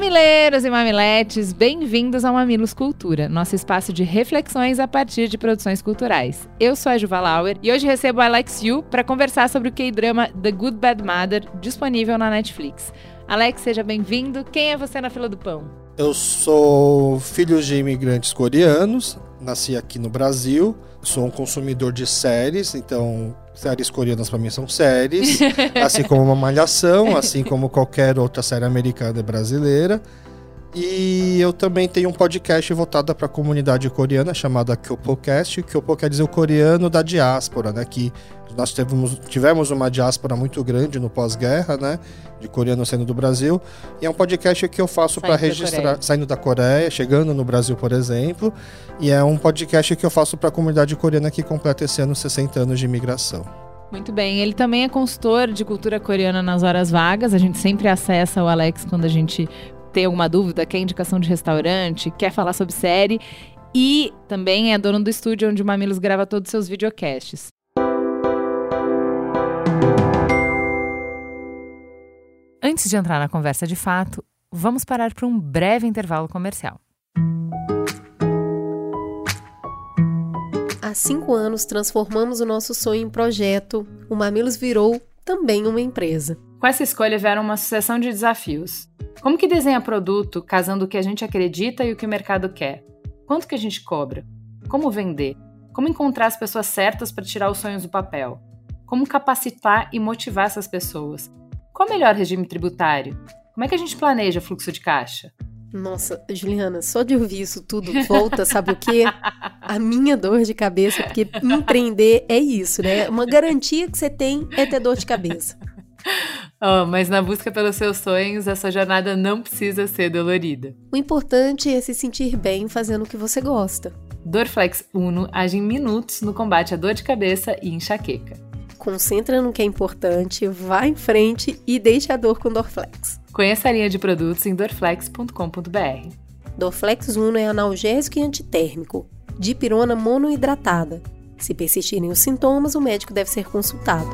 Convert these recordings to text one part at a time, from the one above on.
Mamileiros e mamiletes, bem-vindos ao Mamilos Cultura, nosso espaço de reflexões a partir de produções culturais. Eu sou a Juva Lauer e hoje recebo a Alex Yu para conversar sobre o K-drama The Good Bad Mother, disponível na Netflix. Alex, seja bem-vindo. Quem é você na fila do pão? Eu sou filho de imigrantes coreanos, nasci aqui no Brasil, sou um consumidor de séries, então séries coreanas para mim são séries, assim como uma malhação, assim como qualquer outra série americana e brasileira. E eu também tenho um podcast voltado para a comunidade coreana chamado Kyopocast. Kyopo quer dizer o coreano da diáspora, né? Que nós tivemos, tivemos uma diáspora muito grande no pós-guerra, né? De coreanos saindo do Brasil. E é um podcast que eu faço para registrar, da saindo da Coreia, chegando no Brasil, por exemplo. E é um podcast que eu faço para a comunidade coreana que completa esse ano 60 anos de imigração. Muito bem, ele também é consultor de cultura coreana nas horas vagas. A gente sempre acessa o Alex quando a gente tem alguma dúvida, quer indicação de restaurante, quer falar sobre série. E também é dono do estúdio onde o Mamilos grava todos os seus videocasts. Antes de entrar na conversa de fato, vamos parar para um breve intervalo comercial. Há cinco anos transformamos o nosso sonho em projeto. O Mamilos virou também uma empresa. Com essa escolha vieram uma sucessão de desafios. Como que desenha produto casando o que a gente acredita e o que o mercado quer? Quanto que a gente cobra? Como vender? Como encontrar as pessoas certas para tirar os sonhos do papel? Como capacitar e motivar essas pessoas? Qual o melhor regime tributário? Como é que a gente planeja fluxo de caixa? Nossa, Juliana, só de ouvir isso tudo volta, sabe o quê? A minha dor de cabeça, porque empreender é isso, né? Uma garantia que você tem é ter dor de cabeça. Oh, mas na busca pelos seus sonhos, essa jornada não precisa ser dolorida. O importante é se sentir bem fazendo o que você gosta. Dorflex Uno age em minutos no combate à dor de cabeça e enxaqueca. Concentra no que é importante, vá em frente e deixe a dor com Dorflex. Conheça a linha de produtos em dorflex.com.br. Dorflex Uno é analgésico e antitérmico, dipirona monoidratada. Se persistirem os sintomas, o médico deve ser consultado.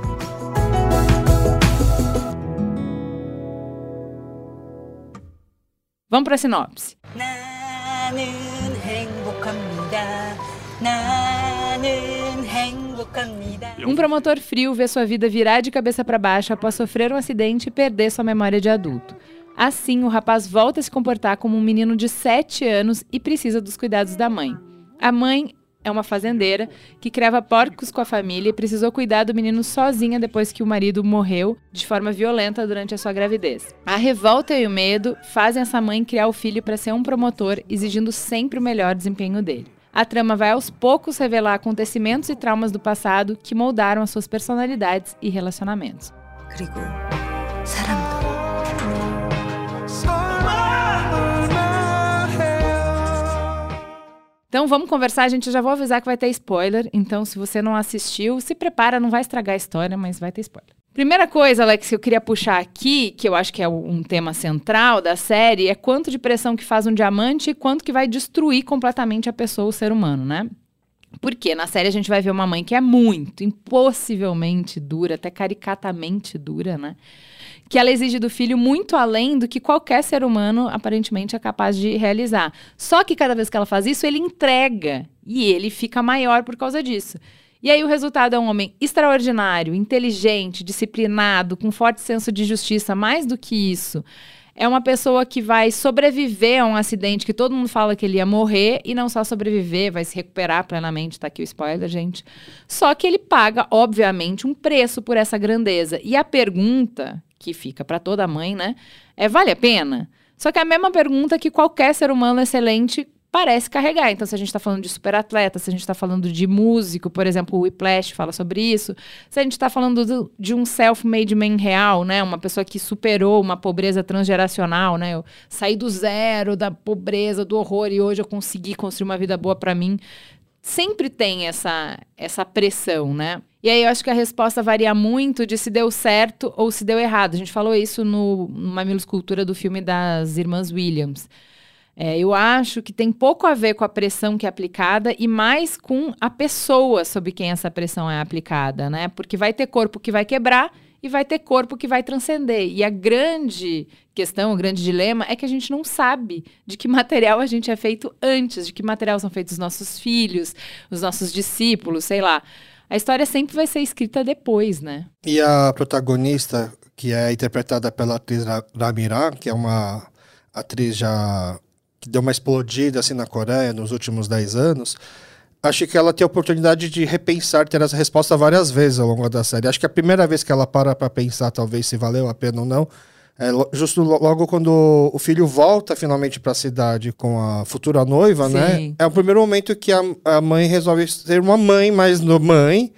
Vamos para a sinopse. Um promotor frio vê sua vida virar de cabeça para baixo após sofrer um acidente e perder sua memória de adulto. Assim, o rapaz volta a se comportar como um menino de 7 anos e precisa dos cuidados da mãe. A mãe é uma fazendeira que criava porcos com a família e precisou cuidar do menino sozinha depois que o marido morreu de forma violenta durante a sua gravidez. A revolta e o medo fazem essa mãe criar o filho para ser um promotor, exigindo sempre o melhor desempenho dele. A trama vai aos poucos revelar acontecimentos e traumas do passado que moldaram as suas personalidades e relacionamentos. Então vamos conversar, gente. Eu já vou avisar que vai ter spoiler. Então, se você não assistiu, se prepara, não vai estragar a história, mas vai ter spoiler. Primeira coisa, Alex, que eu queria puxar aqui, que eu acho que é um tema central da série, é quanto de pressão que faz um diamante e quanto que vai destruir completamente a pessoa, o ser humano, né? Porque na série a gente vai ver uma mãe que é muito, impossivelmente dura, até caricatamente dura, né? que ela exige do filho muito além do que qualquer ser humano aparentemente é capaz de realizar. Só que cada vez que ela faz isso, ele entrega e ele fica maior por causa disso. E aí o resultado é um homem extraordinário, inteligente, disciplinado, com forte senso de justiça, mais do que isso. É uma pessoa que vai sobreviver a um acidente que todo mundo fala que ele ia morrer e não só sobreviver, vai se recuperar plenamente, tá aqui o spoiler, gente. Só que ele paga, obviamente, um preço por essa grandeza. E a pergunta que fica para toda mãe, né? É vale a pena? Só que é a mesma pergunta que qualquer ser humano excelente parece carregar. Então, se a gente está falando de superatleta, se a gente está falando de músico, por exemplo, o Whiplash fala sobre isso, se a gente está falando do, de um self-made man real, né? Uma pessoa que superou uma pobreza transgeracional, né? Eu saí do zero, da pobreza, do horror e hoje eu consegui construir uma vida boa para mim. Sempre tem essa, essa pressão, né? E aí eu acho que a resposta varia muito de se deu certo ou se deu errado. A gente falou isso no, no Mamilos Cultura do filme das Irmãs Williams. É, eu acho que tem pouco a ver com a pressão que é aplicada e mais com a pessoa sobre quem essa pressão é aplicada, né? Porque vai ter corpo que vai quebrar e vai ter corpo que vai transcender. E a grande questão, o grande dilema é que a gente não sabe de que material a gente é feito antes, de que material são feitos os nossos filhos, os nossos discípulos, sei lá. A história sempre vai ser escrita depois, né? E a protagonista, que é interpretada pela atriz Ramira, que é uma atriz já que deu uma explodida assim na Coreia nos últimos 10 anos, acho que ela tem a oportunidade de repensar, ter essa resposta várias vezes ao longo da série. Acho que a primeira vez que ela para para pensar, talvez, se valeu a pena ou não, é justo logo quando o filho volta finalmente para a cidade com a futura noiva, né? Sim. né? É o primeiro momento que a, a mãe resolve ser uma mãe, mas no mãe.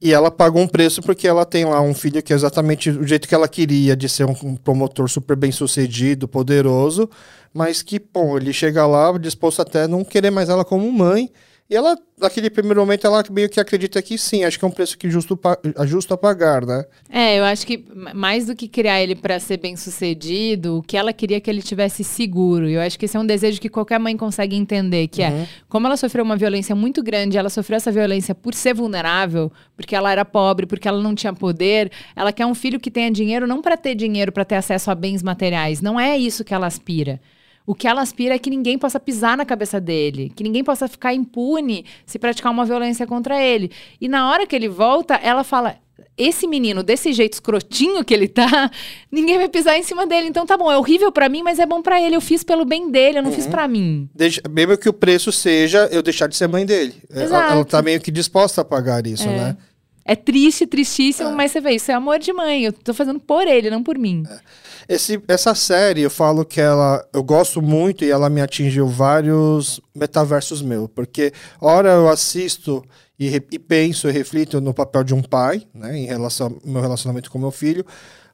E ela pagou um preço porque ela tem lá um filho que é exatamente o jeito que ela queria, de ser um promotor super bem sucedido, poderoso, mas que, bom, ele chega lá disposto até a não querer mais ela como mãe. E ela, naquele primeiro momento, ela meio que acredita que sim, acho que é um preço que justo, justo a pagar, né? É, eu acho que mais do que criar ele para ser bem sucedido, o que ela queria é que ele tivesse seguro. Eu acho que esse é um desejo que qualquer mãe consegue entender, que é, uhum. é, como ela sofreu uma violência muito grande, ela sofreu essa violência por ser vulnerável, porque ela era pobre, porque ela não tinha poder, ela quer um filho que tenha dinheiro não para ter dinheiro, para ter acesso a bens materiais. Não é isso que ela aspira. O que ela aspira é que ninguém possa pisar na cabeça dele, que ninguém possa ficar impune se praticar uma violência contra ele. E na hora que ele volta, ela fala: esse menino, desse jeito escrotinho que ele tá, ninguém vai pisar em cima dele. Então tá bom, é horrível para mim, mas é bom para ele. Eu fiz pelo bem dele, eu não uhum. fiz para mim. Deixa, mesmo que o preço seja eu deixar de ser mãe dele. Exato. Ela, ela tá meio que disposta a pagar isso, é. né? É triste, tristíssimo, é. mas você vê, isso é amor de mãe. Eu tô fazendo por ele, não por mim. É. Esse, essa série, eu falo que ela eu gosto muito e ela me atingiu vários metaversos meus, porque hora eu assisto e, e penso e reflito no papel de um pai, né, em relação ao meu relacionamento com meu filho.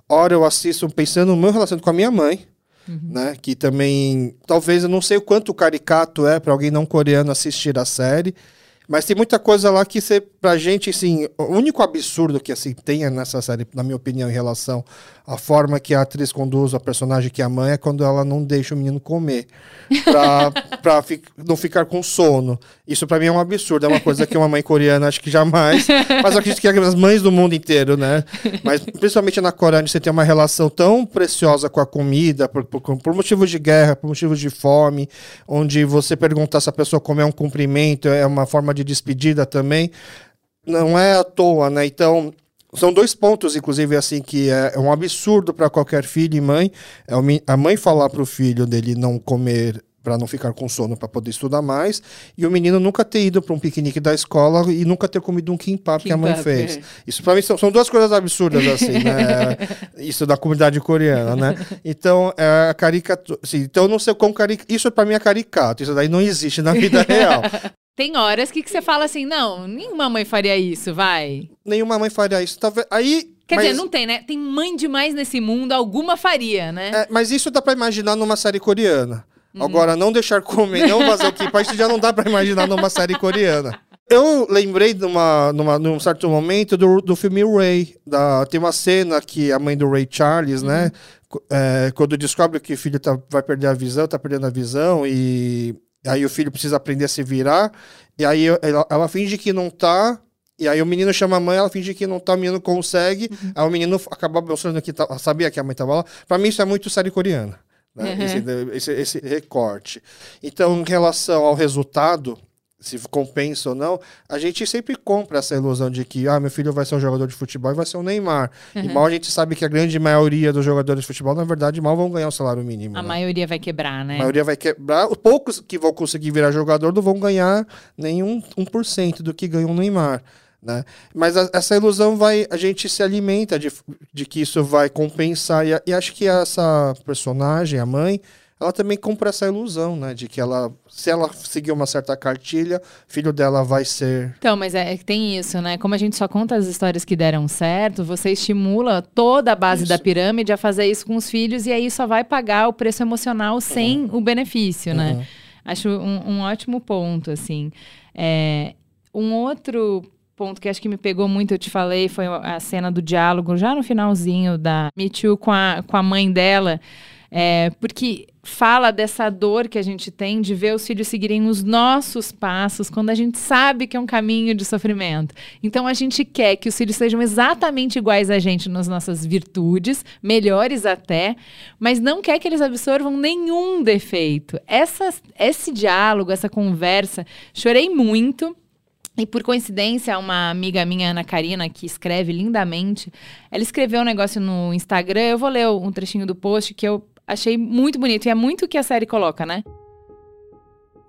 Hora eu assisto pensando no meu relacionamento com a minha mãe, uhum. né, que também talvez eu não sei o quanto caricato é para alguém não coreano assistir a série. Mas tem muita coisa lá que, você, pra gente, assim, o único absurdo que assim, tem nessa série, na minha opinião, em relação à forma que a atriz conduz a personagem que é a mãe, é quando ela não deixa o menino comer, pra, pra fi, não ficar com sono. Isso para mim é um absurdo, é uma coisa que uma mãe coreana acho que jamais, mas acredito que as mães do mundo inteiro, né? Mas principalmente na Coreia, você tem uma relação tão preciosa com a comida, por, por, por motivos de guerra, por motivos de fome, onde você perguntar se a pessoa comer um cumprimento é uma forma de despedida também, não é à toa, né? Então, são dois pontos, inclusive, assim, que é, é um absurdo para qualquer filho e mãe. É a mãe falar para o filho dele não comer para não ficar com sono para poder estudar mais, e o menino nunca ter ido para um piquenique da escola e nunca ter comido um kimbap, que a mãe fez. É. Isso para mim são, são, duas coisas absurdas assim, né? Isso da comunidade coreana, né? Então, é a caricatura, assim, então não sei como caric... isso para mim é caricato, isso daí não existe na vida real. Tem horas que, que você fala assim, não, nenhuma mãe faria isso, vai. Nenhuma mãe faria isso. Aí Quer mas... dizer, não tem, né? Tem mãe demais nesse mundo, alguma faria, né? É, mas isso dá para imaginar numa série coreana. Uhum. Agora, não deixar comer, não fazer o que isso já não dá para imaginar numa série coreana. Eu lembrei numa, numa, num certo momento do, do filme Ray. Da, tem uma cena que a mãe do Ray Charles, né, uhum. né? É, quando descobre que o filho tá, vai perder a visão, tá perdendo a visão, e aí o filho precisa aprender a se virar. E aí ela, ela finge que não tá, e aí o menino chama a mãe, ela finge que não tá, o menino consegue. Uhum. Aí o menino acaba mostrando que tá, sabia que a mãe tava lá. Pra mim isso é muito série coreana né? uhum. esse, esse, esse, recorte. Então, em relação ao resultado, se compensa ou não, a gente sempre compra essa ilusão de que ah, meu filho vai ser um jogador de futebol e vai ser um Neymar. Uhum. E mal a gente sabe que a grande maioria dos jogadores de futebol, na verdade, mal vão ganhar o salário mínimo. A né? maioria vai quebrar, né? A maioria vai quebrar. Os poucos que vão conseguir virar jogador não vão ganhar nenhum 1% do que ganha o Neymar. Né? Mas a, essa ilusão vai, a gente se alimenta de, de que isso vai compensar e, e acho que essa personagem, a mãe, ela também compra essa ilusão, né? De que ela, se ela seguir uma certa cartilha, filho dela vai ser. Então, mas é, é que tem isso, né? Como a gente só conta as histórias que deram certo, você estimula toda a base Isso. da pirâmide a fazer isso com os filhos e aí só vai pagar o preço emocional sem o benefício, né? Uhum. Acho um, um ótimo ponto, assim. É, um outro ponto que acho que me pegou muito, eu te falei, foi a cena do diálogo, já no finalzinho da Me Too com a, com a mãe dela. É, porque fala dessa dor que a gente tem de ver os filhos seguirem os nossos passos quando a gente sabe que é um caminho de sofrimento. Então a gente quer que os filhos sejam exatamente iguais a gente nas nossas virtudes, melhores até, mas não quer que eles absorvam nenhum defeito. Essa, esse diálogo, essa conversa, chorei muito. E por coincidência, uma amiga minha, Ana Karina, que escreve lindamente, ela escreveu um negócio no Instagram. Eu vou ler um trechinho do post que eu achei muito bonito. E é muito o que a série coloca, né?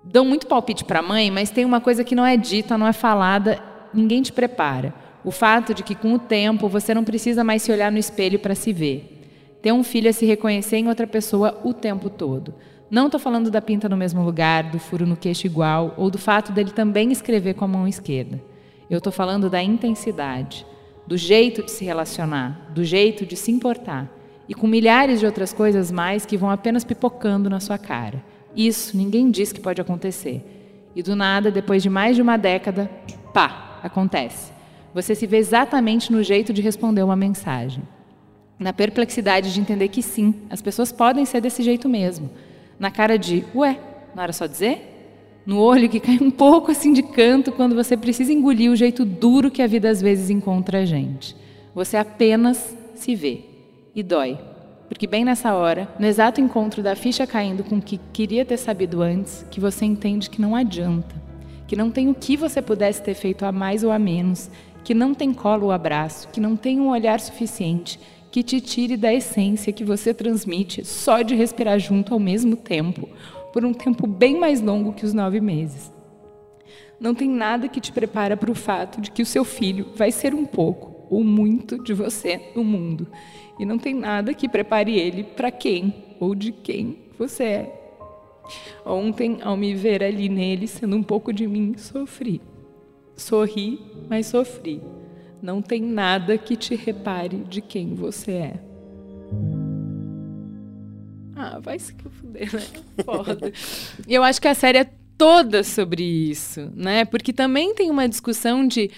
Dão muito palpite pra mãe, mas tem uma coisa que não é dita, não é falada, ninguém te prepara. O fato de que com o tempo você não precisa mais se olhar no espelho para se ver. Ter um filho é se reconhecer em outra pessoa o tempo todo. Não estou falando da pinta no mesmo lugar, do furo no queixo igual ou do fato dele também escrever com a mão esquerda. Eu estou falando da intensidade, do jeito de se relacionar, do jeito de se importar e com milhares de outras coisas mais que vão apenas pipocando na sua cara. Isso ninguém diz que pode acontecer. E do nada, depois de mais de uma década, pá, acontece. Você se vê exatamente no jeito de responder uma mensagem. Na perplexidade de entender que sim, as pessoas podem ser desse jeito mesmo. Na cara de, ué, não era só dizer? No olho que cai um pouco assim de canto quando você precisa engolir o jeito duro que a vida às vezes encontra a gente. Você apenas se vê. E dói. Porque bem nessa hora, no exato encontro da ficha caindo com o que queria ter sabido antes, que você entende que não adianta. Que não tem o que você pudesse ter feito a mais ou a menos, que não tem colo ou abraço, que não tem um olhar suficiente, que te tire da essência que você transmite só de respirar junto ao mesmo tempo, por um tempo bem mais longo que os nove meses. Não tem nada que te prepara para o fato de que o seu filho vai ser um pouco ou muito de você no mundo. E não tem nada que prepare ele para quem ou de quem você é. Ontem, ao me ver ali nele, sendo um pouco de mim, sofri. Sorri, mas sofri. Não tem nada que te repare de quem você é. Ah, vai se que fuder, né? Foda. E eu acho que a série é toda sobre isso, né? Porque também tem uma discussão de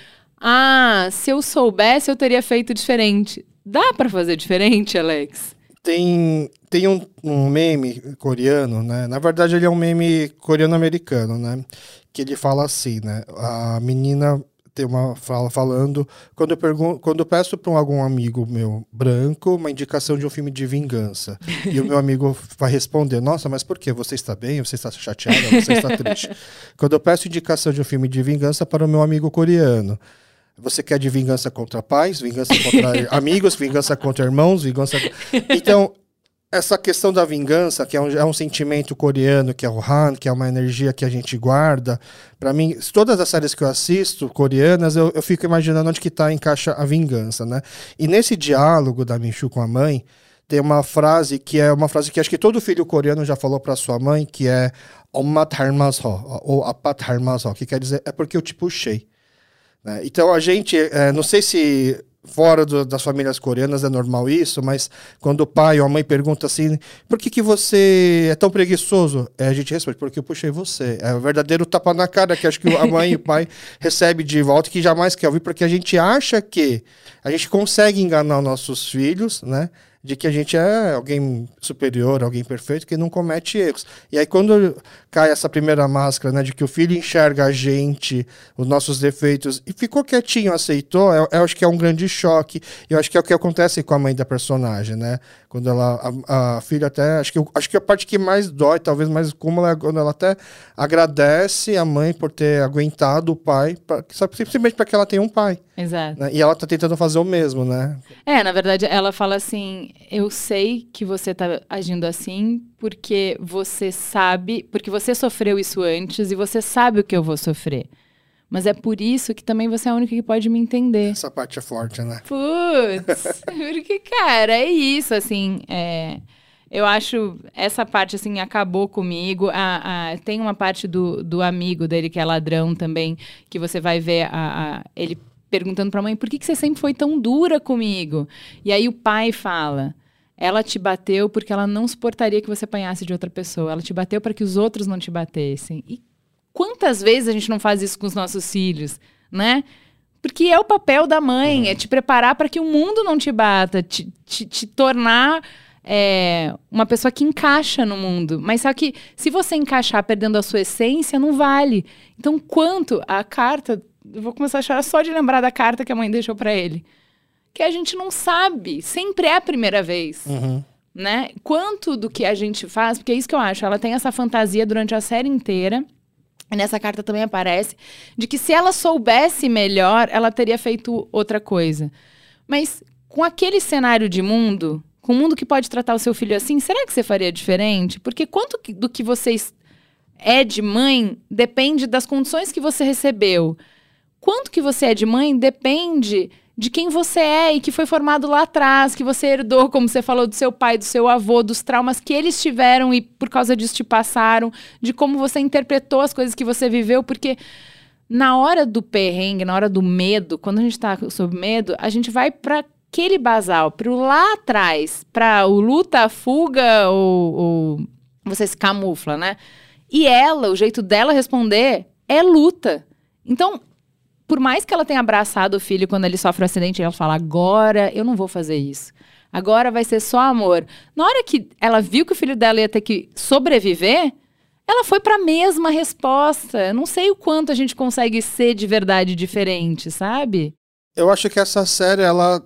ah, se eu soubesse, eu teria feito diferente. Dá pra fazer diferente, Alex? Tem, tem um, um meme coreano, né? Na verdade, ele é um meme coreano-americano, né? Que ele fala assim, né? A menina tem uma fala falando quando eu pergunto, quando eu peço para algum amigo meu branco uma indicação de um filme de vingança e o meu amigo vai responder nossa mas por que você está bem você está chateada você está triste quando eu peço indicação de um filme de vingança para o meu amigo coreano você quer de vingança contra pais vingança contra amigos vingança contra irmãos vingança então essa questão da vingança, que é um, é um, sentimento coreano, que é o Han, que é uma energia que a gente guarda, para mim, todas as séries que eu assisto, coreanas, eu, eu fico imaginando onde que tá, encaixa a vingança, né? E nesse diálogo da Michu com a mãe, tem uma frase que é uma frase que acho que todo filho coreano já falou para sua mãe, que é Oma Dharmaso, ou Apat Dharmaso, que quer dizer, é porque eu te puxei. Né? Então a gente, é, não sei se fora do, das famílias coreanas é normal isso, mas quando o pai ou a mãe pergunta assim, por que, que você é tão preguiçoso? É, a gente responde, porque eu puxei você. É o verdadeiro tapa na cara que acho que a mãe e o pai recebem de volta que jamais quer ouvir, porque a gente acha que a gente consegue enganar os nossos filhos, né? De que a gente é alguém superior, alguém perfeito, que não comete erros. E aí, quando cai essa primeira máscara, né, de que o filho enxerga a gente, os nossos defeitos, e ficou quietinho, aceitou, eu, eu acho que é um grande choque. E eu acho que é o que acontece com a mãe da personagem, né? Quando ela, a, a filha até, acho que, acho que a parte que mais dói, talvez mais como ela, quando ela até agradece a mãe por ter aguentado o pai, pra, simplesmente para que ela tenha um pai. Exato. Né? E ela tá tentando fazer o mesmo, né? É, na verdade, ela fala assim: eu sei que você tá agindo assim porque você sabe, porque você sofreu isso antes e você sabe o que eu vou sofrer. Mas é por isso que também você é a única que pode me entender. Essa parte é forte, né? Putz, porque, cara, é isso, assim. É... Eu acho essa parte assim acabou comigo. A, a- tem uma parte do, do amigo dele que é ladrão também que você vai ver a, a- ele perguntando pra mãe por que, que você sempre foi tão dura comigo. E aí o pai fala. Ela te bateu porque ela não suportaria que você apanhasse de outra pessoa. Ela te bateu para que os outros não te batessem. E quantas vezes a gente não faz isso com os nossos filhos, né? Porque é o papel da mãe, é te preparar para que o mundo não te bata, te, te, te tornar é, uma pessoa que encaixa no mundo. Mas só que se você encaixar perdendo a sua essência, não vale. Então, quanto a carta. Eu vou começar a chorar só de lembrar da carta que a mãe deixou para ele. Que a gente não sabe. Sempre é a primeira vez Uhum. né? Quanto do que a gente faz, porque é isso que eu acho, ela tem essa fantasia durante a série inteira. E nessa carta também aparece de que se ela soubesse melhor, ela teria feito outra coisa. Mas com aquele cenário de mundo, com um mundo que pode tratar o seu filho assim, será que você faria diferente? Porque quanto do que vocês é de mãe depende das condições que você recebeu. Quanto que você é de mãe depende de quem você é e que foi formado lá atrás, que você herdou, como você falou, do seu pai, do seu avô, dos traumas que eles tiveram e por causa disso te passaram, de como você interpretou as coisas que você viveu, porque na hora do perrengue, na hora do medo, quando a gente tá sob medo, a gente vai para aquele basal, pro lá atrás, para o luta, a fuga ou, ou você se camufla, né? E ela, o jeito dela responder é luta. Então, por mais que ela tenha abraçado o filho quando ele sofre um acidente, ela fala: agora eu não vou fazer isso. Agora vai ser só amor. Na hora que ela viu que o filho dela ia ter que sobreviver, ela foi para a mesma resposta. Não sei o quanto a gente consegue ser de verdade diferente, sabe? Eu acho que essa série, ela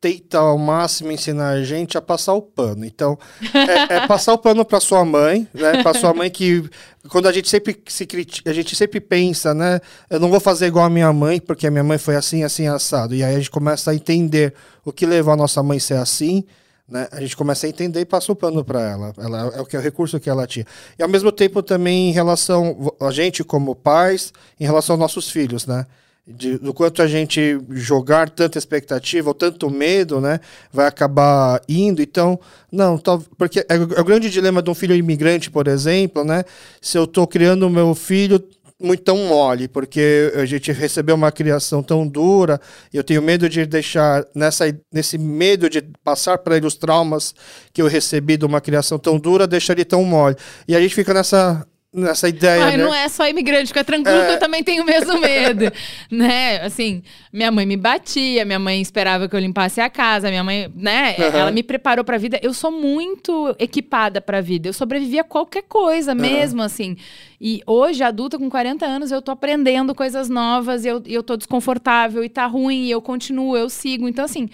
tenta ao máximo ensinar a gente a passar o pano. Então, é, é passar o pano para sua mãe, né? Para sua mãe que quando a gente sempre se critica, a gente sempre pensa, né? Eu não vou fazer igual a minha mãe, porque a minha mãe foi assim, assim assado. E aí a gente começa a entender o que levou a nossa mãe a ser assim, né? A gente começa a entender e passa o pano para ela. Ela é o que é o recurso que ela tinha. E ao mesmo tempo também em relação a gente como pais, em relação aos nossos filhos, né? De- do quanto a gente jogar tanta expectativa ou tanto medo, né, vai acabar indo. Então, não, tal- porque é, o é o grande dilema de um filho imigrante, por exemplo, né, se eu estou criando o meu filho muito tão mole, porque a gente recebeu uma criação tão dura, eu tenho medo de deixar nessa nesse medo de passar para ele os traumas que eu recebi de uma criação tão dura, deixar ele tão mole. E a gente fica nessa nessa ideia, Ai, né? não é só imigrante, fica tranquilo que eu também tenho o mesmo medo, né? Assim, minha mãe me batia, minha mãe esperava que eu limpasse a casa, minha mãe, né? Aham. Ela me preparou pra vida. Eu sou muito equipada pra vida. Eu sobrevivi a qualquer coisa mesmo, assim. E hoje, adulta com 40 anos, eu tô aprendendo coisas novas, e eu, eu tô desconfortável e tá ruim, e eu continuo, eu sigo. Então, assim,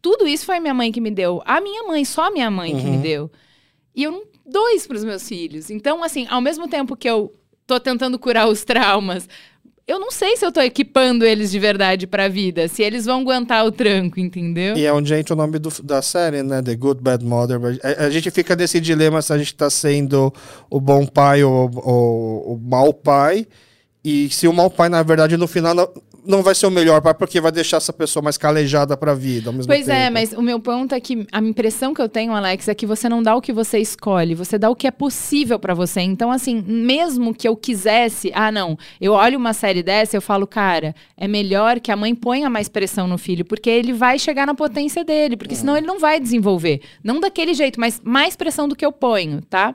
tudo isso foi minha mãe que me deu. A minha mãe, só a minha mãe que me deu. E eu não dou isso pros meus filhos. Então, assim, ao mesmo tempo que eu tô tentando curar os traumas, eu não sei se eu tô equipando eles de verdade pra vida, se eles vão aguentar o tranco, entendeu? E é onde entra o nome do- da série, né? The Good Bad Mother. A, a gente fica nesse dilema se a gente tá sendo o bom pai ou, ou o mau pai. E se o mau pai, na verdade, no final não, vai ser o melhor porque vai deixar essa pessoa mais calejada pra vida. Ao mesmo Pois é, tempo. mas o meu ponto é que a impressão que eu tenho, Alex, é que você não dá o que você escolhe, você dá o que é possível pra você. Então, assim, mesmo que eu quisesse, ah, não, eu olho uma série dessa, eu falo, cara, é melhor que a mãe ponha mais pressão no filho, porque ele vai chegar na potência dele, porque senão ele não vai desenvolver. Não daquele jeito, mas mais pressão do que eu ponho, tá?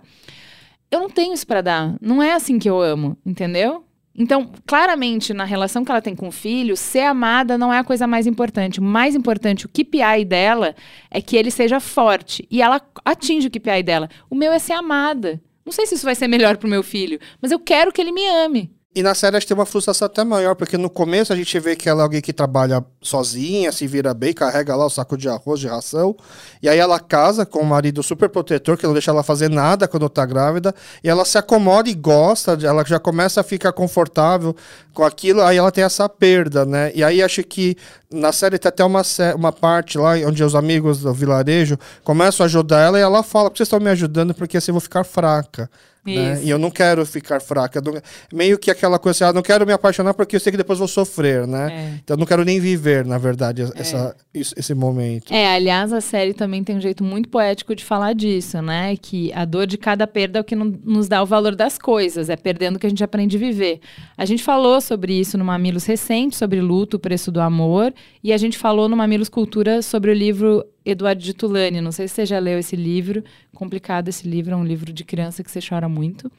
Eu não tenho isso pra dar. Não é assim que eu amo, entendeu? Então, claramente, na relação que ela tem com o filho, ser amada não é a coisa mais importante. O mais importante, o KPI dela, é que ele seja forte. E ela atinge o KPI dela. O meu é ser amada. Não sei se isso vai ser melhor pro meu filho, mas eu quero que ele me ame. E na série a gente tem uma frustração até maior, porque no começo a gente vê que ela é alguém que trabalha sozinha, se vira bem, carrega lá o saco de arroz, de ração. E aí ela casa com um marido super protetor, que não deixa ela fazer nada quando tá grávida. E ela se acomoda e gosta, ela já começa a ficar confortável com aquilo, aí ela tem essa perda, né? E aí acho que na série tem até uma, uma parte lá onde os amigos do vilarejo começam a ajudar ela e ela fala: "Por que vocês estão me ajudando? Porque assim eu vou ficar fraca. Né? E eu não quero ficar fraca. não- Meio que aquela coisa assim, ah, não quero me apaixonar porque eu sei que depois vou sofrer, né? É. Então eu não quero nem viver, na verdade, essa, isso- esse momento. É, aliás, a série também tem um jeito muito poético de falar disso, né? Que a dor de cada perda é o que não- nos dá o valor das coisas, é perdendo que a gente aprende a viver. A gente falou sobre isso no Mamilos recente, sobre luto, o preço do amor, e a gente falou no Mamilos Cultura sobre o livro Eduardo de Tulane. Não sei se você já leu esse livro, complicado esse livro, é um livro de criança que você chora muito.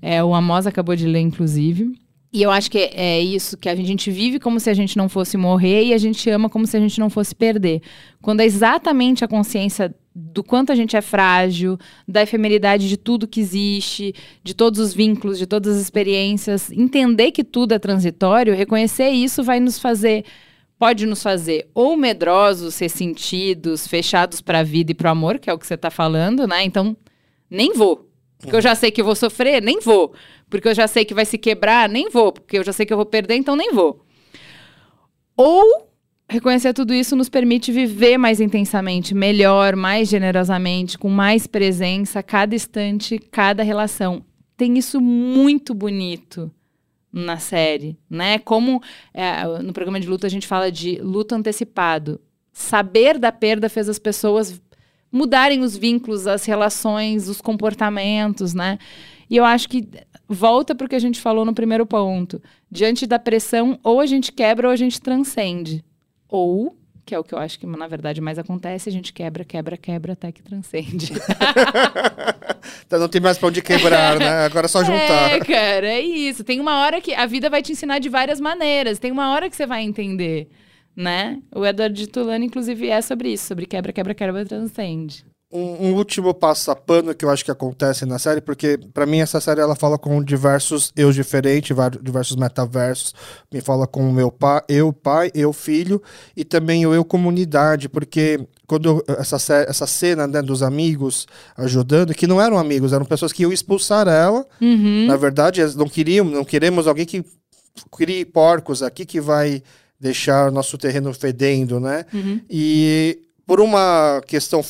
É, o Amos acabou de ler, inclusive. E eu acho que é isso, que a gente vive como se a gente não fosse morrer e a gente ama como se a gente não fosse perder. Quando é exatamente a consciência do quanto a gente é frágil, da efemeridade de tudo que existe, de todos os vínculos, de todas as experiências, entender que tudo é transitório, reconhecer isso vai nos fazer, pode nos fazer ou medrosos, ressentidos, fechados para a vida e para o amor, que é o que você está falando, né? Então, nem vou. Porque eu já sei que eu vou sofrer, nem vou. Porque eu já sei que vai se quebrar, nem vou. Porque eu já sei que eu vou perder, então nem vou. Ou reconhecer tudo isso nos permite viver mais intensamente, melhor, mais generosamente, com mais presença, cada instante, cada relação. Tem isso muito bonito na série, né? Como é, no programa de luta a gente fala de luto antecipado. Saber da perda fez as pessoas mudarem os vínculos, as relações, os comportamentos, né? E eu acho que volta para o que a gente falou no primeiro ponto. Diante da pressão, ou a gente quebra ou a gente transcende. Ou, que é o que eu acho que na verdade mais acontece, a gente quebra, quebra, quebra até que transcende. Então não tem mais pra onde quebrar, né? Agora é só juntar. É, cara, é isso. Tem uma hora que a vida vai te ensinar de várias maneiras. Tem uma hora que você vai entender, né? O Edward de Tulane, inclusive, é sobre isso, sobre quebra, quebra, quebra, transcende. Um, um último passapano que eu acho que acontece na série, porque pra mim essa série ela fala com diversos eu diferentes, diversos metaversos. Me fala com o meu pai, eu pai, eu filho e também o eu comunidade, porque quando essa, essa cena né, dos amigos ajudando, que não eram amigos, eram pessoas que iam expulsar ela. Uhum. Na verdade, eles não queriam, não queremos alguém que crie porcos aqui que vai deixar nosso terreno fedendo, né? Uhum. E por uma questão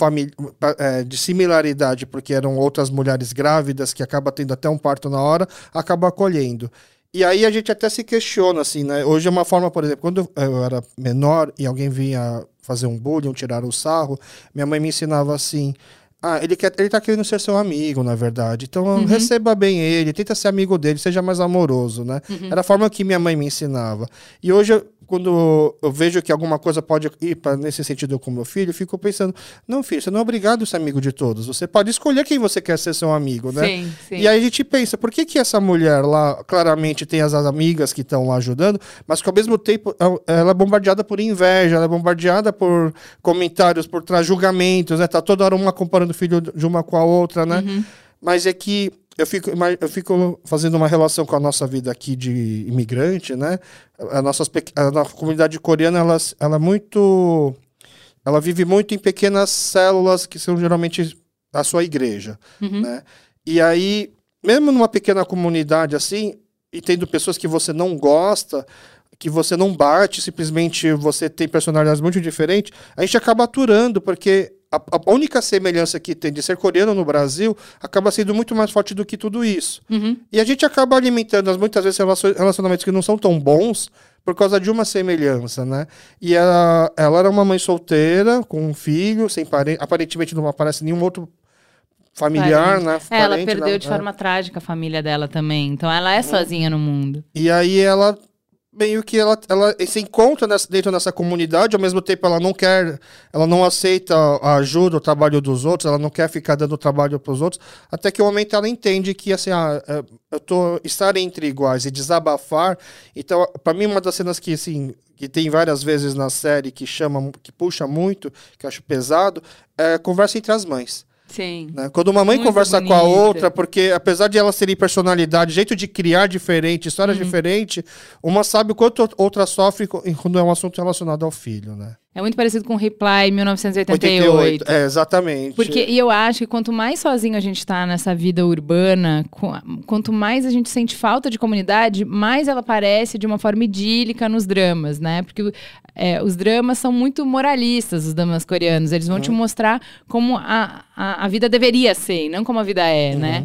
eh, de similaridade, porque eram outras mulheres grávidas que acaba tendo até um parto na hora, acaba acolhendo. E aí a gente até se questiona, assim, né? Hoje é uma forma, por exemplo, quando eu era menor e alguém vinha fazer um bullying, tirar o sarro, minha mãe me ensinava assim. Ah, ele, quer, ele tá querendo ser seu amigo, na verdade. Então, receba bem ele, tenta ser amigo dele, seja mais amoroso, né? Era a forma que minha mãe me ensinava. E hoje, eu- quando eu vejo que alguma coisa pode ir para nesse sentido com meu filho, eu fico pensando, não, filho, você não é obrigado a ser amigo de todos. Você pode escolher quem você quer ser seu amigo, né? Sim, sim. E aí a gente pensa, por que, que essa mulher lá claramente tem as amigas que estão lá ajudando, mas que ao mesmo tempo ela- ela é bombardeada por inveja, ela é bombardeada por comentários, por julgamentos, né? Tá toda hora uma comparando o filho de uma com a outra, né? Mas é que eu fico, eu fico fazendo uma relação com a nossa vida aqui de imigrante, né? A nossa, a nossa comunidade coreana, ela, ela é muito... Ela vive muito em pequenas células que são geralmente a sua igreja, né? E aí, mesmo numa pequena comunidade assim, e tendo pessoas que você não gosta, que você não bate, simplesmente você tem personalidades muito diferentes, a gente acaba aturando, porque a, a única semelhança que tem de ser coreano no Brasil acaba sendo muito mais forte do que tudo isso. Uhum. E a gente acaba alimentando as- muitas vezes relacionamentos que não são tão bons por causa de uma semelhança, né? E ela, ela era uma mãe solteira, com um filho, sem parente, aparentemente não aparece nenhum outro familiar, né? É, ela Parente, perdeu né? de forma trágica a família dela também. Então ela é sozinha no mundo. E aí ela meio que ela, ela se encontra nessa- dentro dessa comunidade, ao mesmo tempo ela não quer, ela não aceita a ajuda, o trabalho dos outros, ela não quer ficar dando trabalho para os outros, até que o momento ela entende que assim, ah, é, eu tô estar entre iguais e desabafar. Então, para mim uma das cenas que assim, que tem várias vezes na série que chama, que puxa muito, que acho pesado, é conversa entre as mães. Sim. né? Quando uma mãe Muito conversa com a bonita. outra, porque apesar de elas terem personalidade, jeito de criar diferente, histórias Uhum. diferentes, uma sabe o quanto outra sofre quando é um assunto relacionado ao filho, né? É muito parecido com Reply 1988. É, exatamente. Porque e eu acho que quanto mais sozinho a gente tá nessa vida urbana, qu- quanto mais a gente sente falta de comunidade, mais ela aparece de uma forma idílica nos dramas, né? Porque é, os dramas são muito moralistas, os dramas coreanos. Eles vão te mostrar como a, a, a vida deveria ser, não como a vida é, né?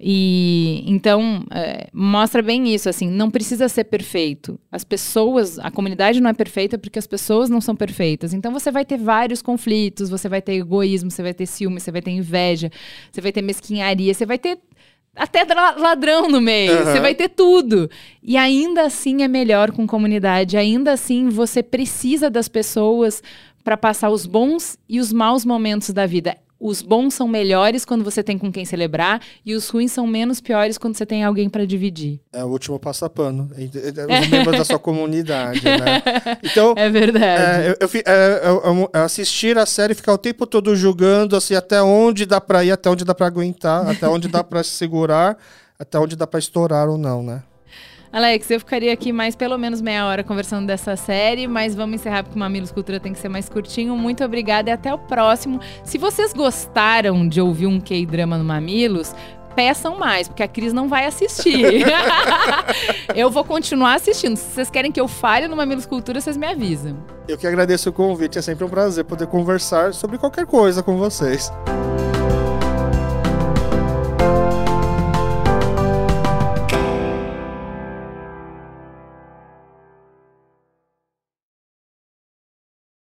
E então é, mostra bem isso, assim, não precisa ser perfeito. As pessoas, a comunidade não é perfeita porque as pessoas não são perfeitas. Então você vai ter vários conflitos, você vai ter egoísmo, você vai ter ciúme, você vai ter inveja, você vai ter mesquinharia, você vai ter até ladrão no meio, Aham. você vai ter tudo. E ainda assim é melhor com comunidade, ainda assim você precisa das pessoas para passar os bons e os maus momentos da vida. Os bons são melhores quando você tem com quem celebrar e os ruins são menos piores quando você tem alguém para dividir. É o último passapano. É Os membros da sua comunidade, né? Então, É verdade. É, eu, eu é, eu- eu- assistir a série e ficar o tempo todo julgando assim, até onde dá pra ir, até onde dá pra aguentar, até onde dá pra se segurar, até onde dá pra estourar ou não, né? Alex, eu ficaria aqui mais pelo menos meia hora conversando dessa série, mas vamos encerrar porque o Mamilos Cultura tem que ser mais curtinho. Muito obrigada e até o próximo. Se vocês gostaram de ouvir um K-drama no Mamilos, peçam mais, porque a Cris não vai assistir. eu vou continuar assistindo. Se vocês querem que eu fale no Mamilos Cultura, vocês me avisam. Eu que agradeço o convite, é sempre um prazer poder conversar sobre qualquer coisa com vocês.